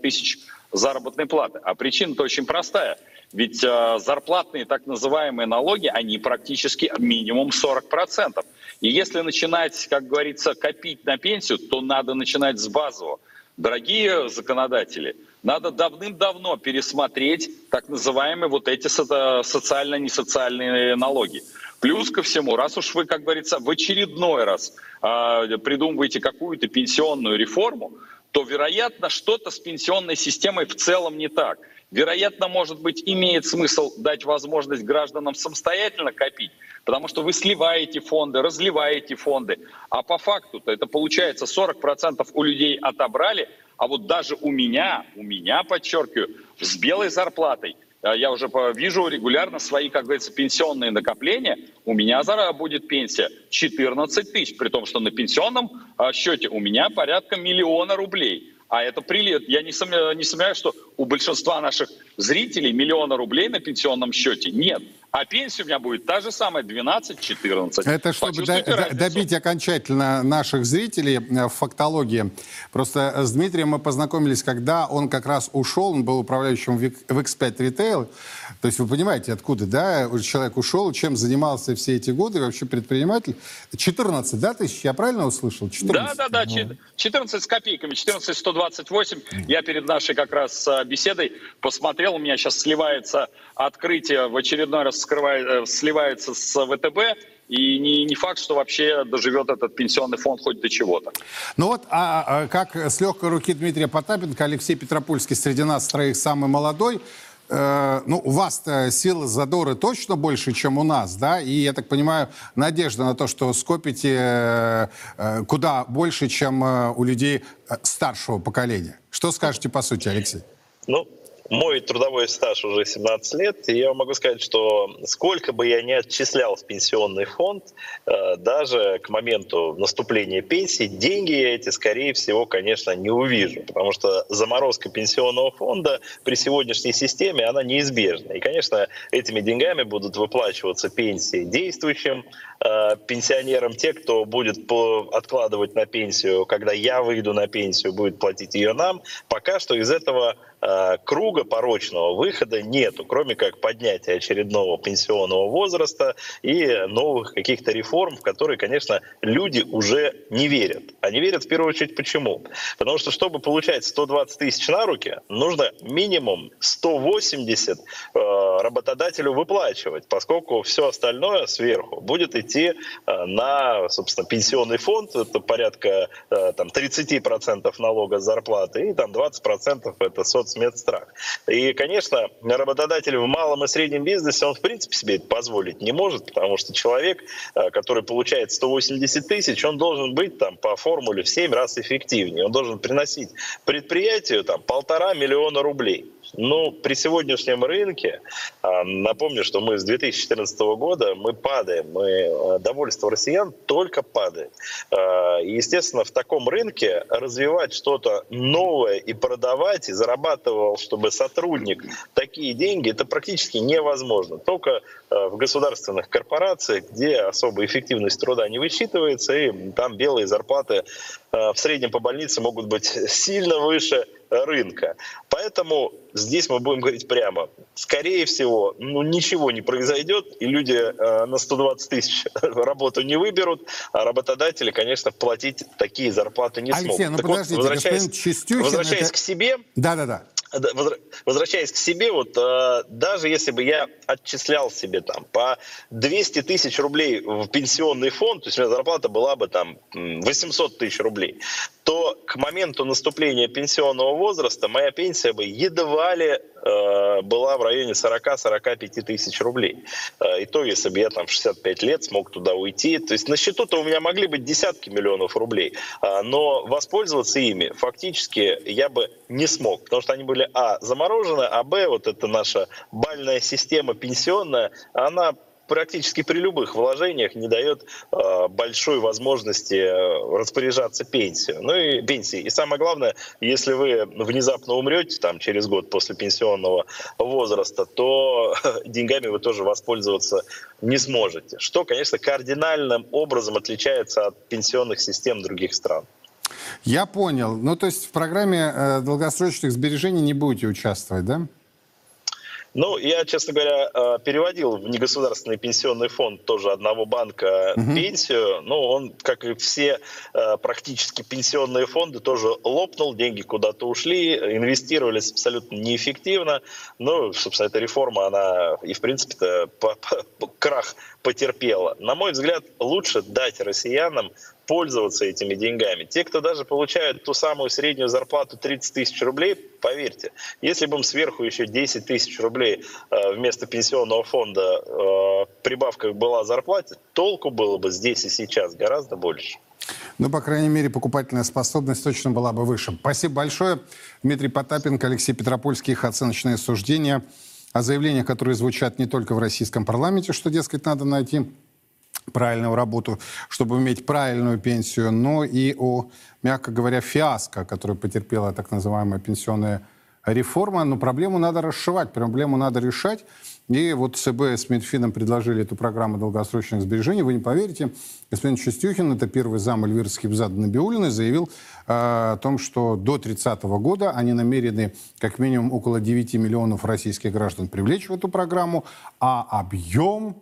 тысяч заработной платы? А причина-то очень простая – ведь э, зарплатные так называемые налоги, они практически минимум 40%. И если начинать, как говорится, копить на пенсию, то надо начинать с базового. Дорогие законодатели, надо давным-давно пересмотреть так называемые вот эти социально-несоциальные налоги. Плюс ко всему, раз уж вы, как говорится, в очередной раз э, придумываете какую-то пенсионную реформу, то, вероятно, что-то с пенсионной системой в целом не так. Вероятно, может быть, имеет смысл дать возможность гражданам самостоятельно копить, потому что вы сливаете фонды, разливаете фонды, а по факту-то это получается 40% у людей отобрали, а вот даже у меня, у меня, подчеркиваю, с белой зарплатой, э, я уже вижу регулярно свои, как говорится, пенсионные накопления, у меня зараз будет пенсия 14 тысяч, при том, что на пенсионном э, счете у меня порядка миллиона рублей. А это прилет. Я не сомневаюсь, не сомневаюсь, что у большинства наших зрителей миллиона рублей на пенсионном счете нет. А пенсия у меня будет та же самая, 12-14. Это чтобы до, добить окончательно наших зрителей э, в фактологии. Просто с Дмитрием мы познакомились, когда он как раз ушел, он был управляющим в X5 Retail. То есть вы понимаете, откуда, да, человек ушел, чем занимался все эти годы, вообще предприниматель. 14, да, тысяч, я правильно услышал? 14. Да, да, да, 14 с копейками, 14 128. Я перед нашей как раз э, беседой посмотрел, у меня сейчас сливается открытие в очередной раз скрывает, э, сливается с ВТБ, и не, не факт, что вообще доживет этот пенсионный фонд хоть до чего-то. Ну вот, а, а как с легкой руки Дмитрия Потапенко, Алексей Петропольский среди нас троих самый молодой, э, ну, у вас-то силы задоры точно больше, чем у нас, да? И, я так понимаю, надежда на то, что скопите э, э куда больше, чем э, у людей э, старшего поколения. Что скажете по сути, Алексей? Ну, мой трудовой стаж уже 17 лет, и я могу сказать, что сколько бы я ни отчислял в пенсионный фонд, э, даже к моменту наступления пенсии, деньги эти, скорее всего, конечно, не увижу, потому что заморозка пенсионного фонда при сегодняшней системе, она неизбежна. И, конечно, этими деньгами будут выплачиваться пенсии действующим э, пенсионерам, те, кто будет откладывать на пенсию, когда я выйду на пенсию, будет платить ее нам. Пока что из этого круга порочного выхода нету, кроме как поднятия очередного пенсионного возраста и новых каких-то реформ, в которые, конечно, люди уже не верят. Они верят в первую очередь почему? Потому что, чтобы получать 120 тысяч на руки, нужно минимум 180 э, работодателю выплачивать, поскольку все остальное сверху будет идти э, на, собственно, пенсионный фонд, это порядка там, 30% налога с зарплаты, и там 20% это соц соцмедстрах. И, конечно, работодатель в малом и среднем бизнесе, он в принципе себе это позволить не может, потому что человек, э, который получает 180 тысяч, он должен быть там по формуле в 7 раз эффективнее. Он должен приносить предприятию там полтора миллиона рублей. Ну, при сегодняшнем рынке, а, напомню, что мы с 2014 года, мы падаем, мы, э, довольство россиян только падает. А, естественно, в таком рынке развивать что-то новое и продавать, и зарабатывал, чтобы сотрудник такие деньги, это практически невозможно. Только в государственных корпорациях, где особо эффективность труда не высчитывается, и там белые зарплаты в среднем по больнице могут быть сильно выше рынка. Поэтому здесь мы будем говорить прямо. Скорее всего, ну, ничего не произойдет, и люди э, на 120 тысяч работу не выберут, а работодатели, конечно, платить такие зарплаты не Алексей, смогут. ну так подождите, вот, возвращаясь, Чистюхин... Возвращаясь это... к себе... Да-да-да возвращаясь к себе, вот э, даже если бы я отчислял себе там по 200 тысяч рублей в пенсионный фонд, то есть у меня зарплата была бы там 800 тысяч рублей, то к моменту наступления пенсионного возраста моя пенсия бы едва ли была в районе 40-45 тысяч рублей. Э, и то, если бы я там в 65 лет смог туда уйти. То есть на счету-то у меня могли быть десятки миллионов рублей, э, но воспользоваться ими фактически я бы не смог, потому что они были, а, заморожены, а, б, вот эта наша бальная система пенсионная, она практически при любых вложениях не дает э, большой возможности э, распоряжаться пенсией. Ну и пенсии. И самое главное, если вы внезапно умрете там через год после пенсионного возраста, то деньгами вы тоже воспользоваться не сможете. Что, конечно, кардинальным образом отличается от пенсионных систем других стран. Я понял. Ну, то есть в программе э, долгосрочных сбережений не будете участвовать, да? Ну, я, честно говоря, э, переводил в негосударственный пенсионный фонд тоже одного банка угу. пенсию. Ну, он, как и все э, практически пенсионные фонды, тоже лопнул, деньги куда-то ушли, инвестировались абсолютно неэффективно. Ну, собственно, эта реформа, она и, в принципе-то, крах потерпела. На мой взгляд, лучше дать россиянам пользоваться этими деньгами. Те, кто даже получают ту самую среднюю зарплату 30 тысяч рублей, поверьте, если бы им сверху еще 10 тысяч рублей э, вместо пенсионного фонда э, прибавка была зарплате, толку было бы здесь и сейчас гораздо больше. Ну, по крайней мере, покупательная способность точно была бы выше. Спасибо большое. Дмитрий Потапенко, Алексей Петропольский, их оценочные суждения о заявлениях, которые звучат не только в российском парламенте, что, дескать, надо найти правильную работу, чтобы иметь правильную пенсию, но и о, мягко говоря, фиаско, которое потерпела так называемая пенсионная реформа. Но проблему надо расшивать, проблему надо решать. И вот ЦБ с Минфином предложили эту программу долгосрочных сбережений. Вы не поверите, господин Чистюхин, это первый зам Эльвиры Скибзада Набиулиной, заявил э, о том, что до 30 года они намерены как минимум около 9 миллионов российских граждан привлечь в эту программу, а объем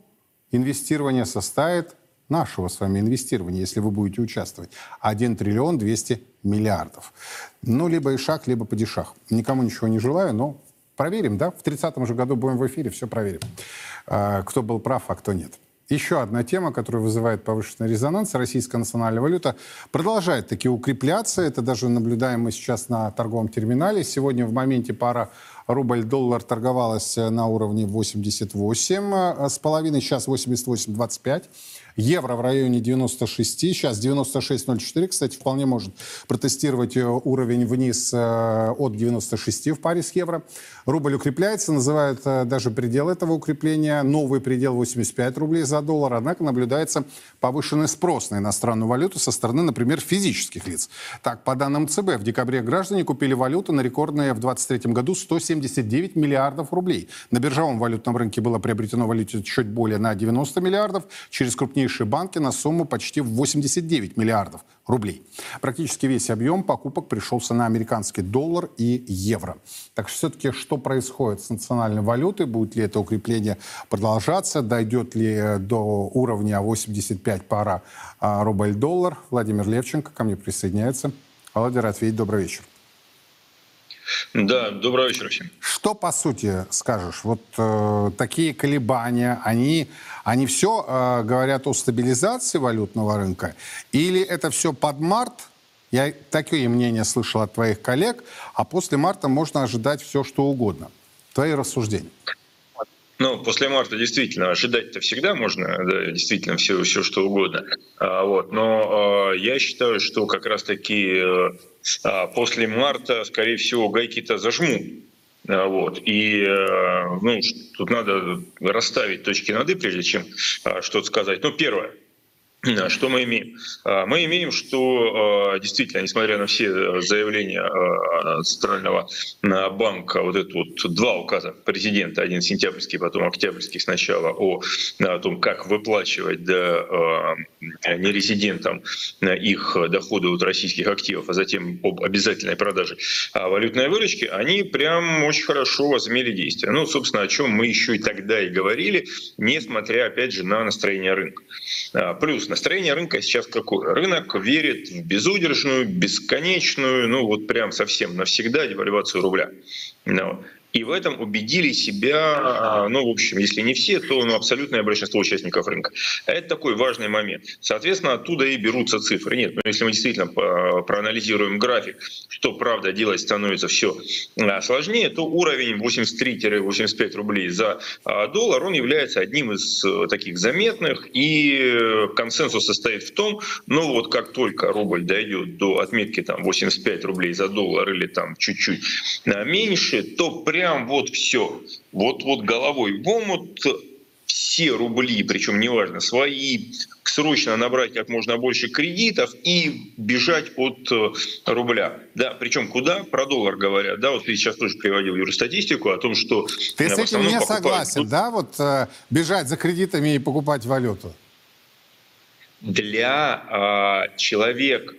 инвестирование составит нашего с вами инвестирования, если вы будете участвовать, 1 триллион 200 миллиардов. Ну, либо и шаг, либо падишах. Никому ничего не желаю, но проверим, да? В 30-м же году будем в эфире, все проверим. А, кто был прав, а кто нет. Еще одна тема, которая вызывает повышенный резонанс. Российская национальная валюта продолжает таки укрепляться. Это даже наблюдаем мы сейчас на торговом терминале. Сегодня в моменте пара рубль-доллар торговалась на уровне 88 э, сейчас 88,25. Евро в районе 96, сейчас 96,04. Кстати, вполне может протестировать э, уровень вниз э, от 96 в паре с евро. Рубль укрепляется, называют э, даже предел этого укрепления. Новый предел 85 рублей за доллар. Однако наблюдается повышенный спрос на иностранную валюту со стороны, например, физических лиц. Так, по данным ЦБ, в декабре граждане купили валюту на рекордные в 2023 году 179 миллиардов рублей. На биржевом валютном рынке было приобретено валюте чуть более на 90 миллиардов. Через крупнейшие крупнейшие банки на сумму почти в 89 миллиардов рублей. Практически весь объем покупок пришелся на американский доллар и евро. Так что все-таки что происходит с национальной валютой? Будет ли это укрепление продолжаться? Дойдет ли до уровня 85 пара а, рубль-доллар? Владимир Левченко ко мне присоединяется. Владимир Ответь, добрый вечер. Да, добрый вечер всем. Что, по сути, скажешь? Вот э, такие колебания, они, они все э, говорят о стабилизации валютного рынка? Или это все под март? Я такие мнения слышал от твоих коллег, а после марта можно ожидать все, что угодно. Твои рассуждения. Ну, после марта действительно ожидать-то всегда можно, да, действительно все, все что угодно. А, вот. Но а, я считаю, что как раз-таки а, после марта, скорее всего, гайки-то зажму Вот. И ну, тут надо расставить точки над «и», прежде чем что-то сказать. Ну, первое. Что мы имеем? А, мы имеем, что а, действительно, несмотря на все э, заявления а, Центрального банка, вот это вот два указа президента, один сентябрьский, потом октябрьский сначала, о, том, как выплачивать да, нерезидентам их доходы от российских активов, а затем об обязательной продаже валютной выручки, они прям очень хорошо возымели действия. Ну, собственно, о чем мы еще и тогда и говорили, несмотря, опять же, на настроение рынка. Плюс настроение рынка сейчас какое? Рынок верит в безудержную, бесконечную, ну вот прям совсем навсегда девальвацию рубля. И в этом убедили себя, а, ну, в общем, если не все, то ну, абсолютное большинство участников рынка. Это такой важный момент. Соответственно, оттуда и берутся цифры. Нет, ну, если мы действительно проанализируем график, что, правда, делать становится все а, сложнее, то уровень 83-85 рублей за а, доллар, он является одним из э, таких заметных, и консенсус состоит в том, ну вот как только рубль дойдет до отметки там 85 рублей за доллар или там чуть-чуть меньше, то при прям вот все, вот, вот головой в омут, все рубли, причем неважно, свои, срочно набрать как можно больше кредитов и бежать от э, рубля. Да, причем куда? Про доллар говорят. Да, вот ты сейчас тоже приводил Юрий статистику о том, что... Ты с этим не покупают... согласен, да, вот э, бежать за кредитами и покупать валюту? Для э, человека,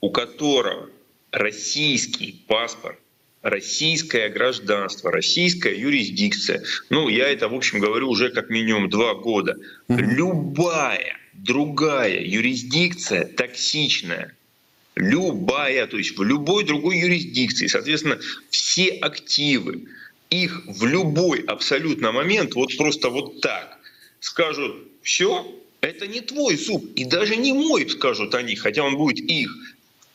у которого российский паспорт, российское гражданство, российская юрисдикция. Ну, я это, в общем, говорю уже как минимум два года. Любая другая юрисдикция токсичная, любая, то есть в любой другой юрисдикции, соответственно, все активы, их в любой абсолютно момент вот просто вот так скажут, все, это не твой зуб, и даже не мой, скажут они, хотя он будет их.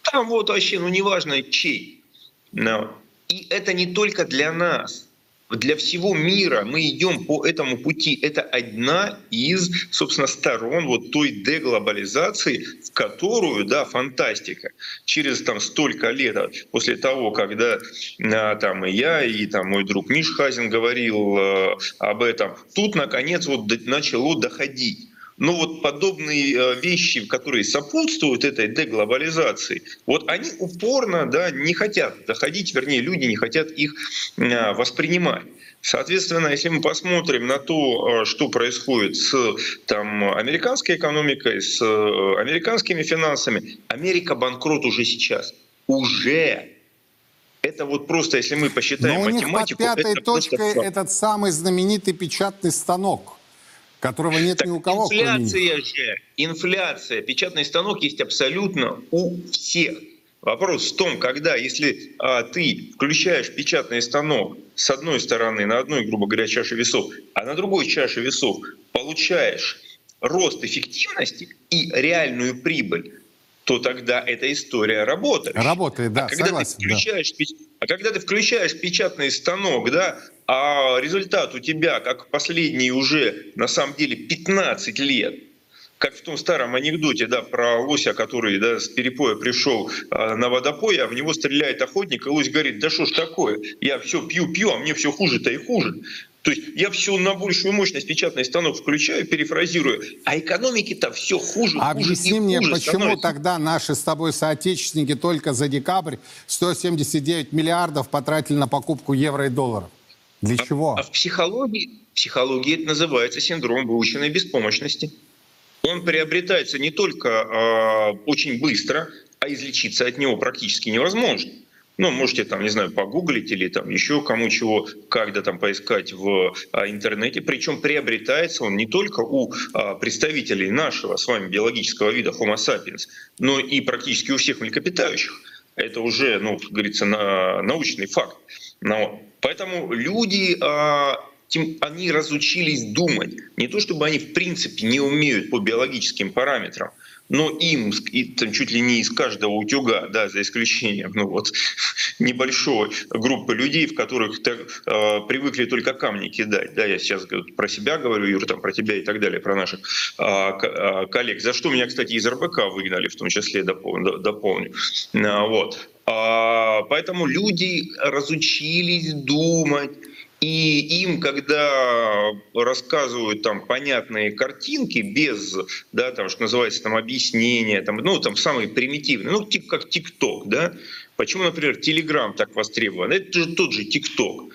Там вот вообще, ну неважно чей. Но и это не только для нас. Для всего мира мы идем по этому пути. Это одна из, собственно, сторон вот той деглобализации, в которую, да, фантастика. Через там столько лет после того, когда а, там и я, и там мой друг Миш Хазин говорил а, об этом, тут наконец вот начало доходить. Но вот подобные э, вещи, которые сопутствуют этой деглобализации, вот они упорно да, не хотят доходить, вернее, люди не хотят их э, воспринимать. Соответственно, если мы посмотрим на то, э, что происходит с там, американской экономикой, с американскими финансами, Америка банкрот уже сейчас. Уже это вот просто, если мы посчитаем Но у математику... них под пятой точкой просто... этот самый знаменитый печатный станок которого нет так ни у кого. Инфляция же, инфляция, печатный станок есть абсолютно у всех. Вопрос в том, когда, если а, ты включаешь печатный станок с одной стороны на одной, грубо говоря, чаше весов, а на другой чаше весов получаешь рост эффективности и реальную прибыль, то тогда эта история работает. Работает, да, а когда согласен. Ты включаешь, да. А когда ты включаешь печатный станок, да, а результат у тебя, как последний уже, на самом деле, 15 лет, как в том старом анекдоте, да, про лося, который да, с перепоя пришел а, на водопой, а в него стреляет охотник, и лось говорит, да что ж такое, я все пью-пью, а мне все хуже-то и хуже. То есть я все на большую мощность печатный станок включаю, перефразирую, а экономики-то все хуже, Объясни хуже мне, хуже почему становится. тогда наши с тобой соотечественники только за декабрь 179 миллиардов потратили на покупку евро и долларов? Для а, чего? А в психологии, в психологии это называется синдром выученной беспомощности. Он приобретается не только э, очень быстро, а излечиться от него практически невозможно. Ну, можете там, не знаю, погуглить или там еще кому чего, когда там поискать в а, интернете. Причем приобретается он не только у а, представителей нашего с вами биологического вида Homo sapiens, но и практически у всех млекопитающих. Это уже, ну, как говорится, на, научный факт. Но, поэтому люди а, они разучились думать. Не то чтобы они в принципе не умеют по биологическим параметрам, но им и, там, чуть ли не из каждого утюга, да, за исключением ну, вот, небольшой группы людей, в которых так, э, привыкли только камни кидать. Да, я сейчас про себя говорю, Юра, там, про тебя и так далее, про наших э, коллег. За что меня, кстати, из РБК выгнали, в том числе, дополню. дополню. Вот. А, Поэтому люди разучились думать. И им, когда рассказывают там понятные картинки без, да, там, что называется, там объяснения, там, ну, там самые примитивные, ну, типа как ТикТок, да. Почему, например, Телеграм так востребован? Это же тот же ТикТок.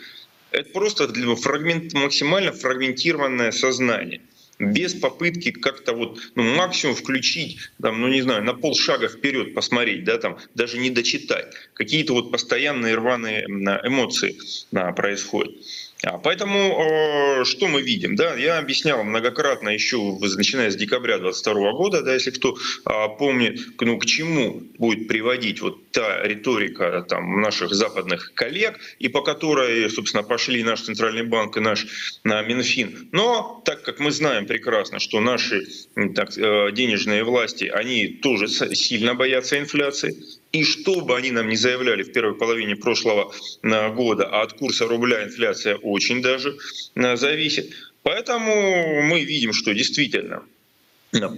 Это просто для фрагмент, максимально фрагментированное сознание без попытки как-то вот ну, максимум включить, там, ну не знаю, на полшага вперед посмотреть, да, там даже не дочитать. Какие-то вот постоянные рваные эмоции да, происходят. А поэтому э, что мы видим? Да, я объяснял многократно еще, начиная с декабря 2022 года, да, если кто э, помнит, ну, к чему будет приводить вот та риторика там, наших западных коллег, и по которой, собственно, пошли наш Центральный банк и наш на Минфин. Но так как мы знаем прекрасно, что наши так, э, денежные власти, они тоже сильно боятся инфляции, и что бы они нам не заявляли в первой половине прошлого года, а от курса рубля инфляция очень даже зависит. Поэтому мы видим, что действительно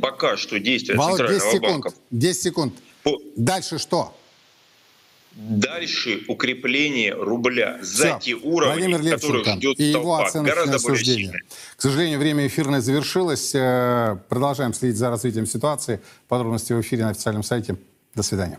пока что действия Володь, Центрального 10 секунд, банка... 10 секунд. Дальше что? Дальше укрепление рубля за Все. те уровни, Владимир которых ждет и его толпа, гораздо более сильное. К сожалению, время эфирное завершилось. Э, Продолжаем следить за развитием ситуации. Подробности в эфире на официальном сайте. До свидания.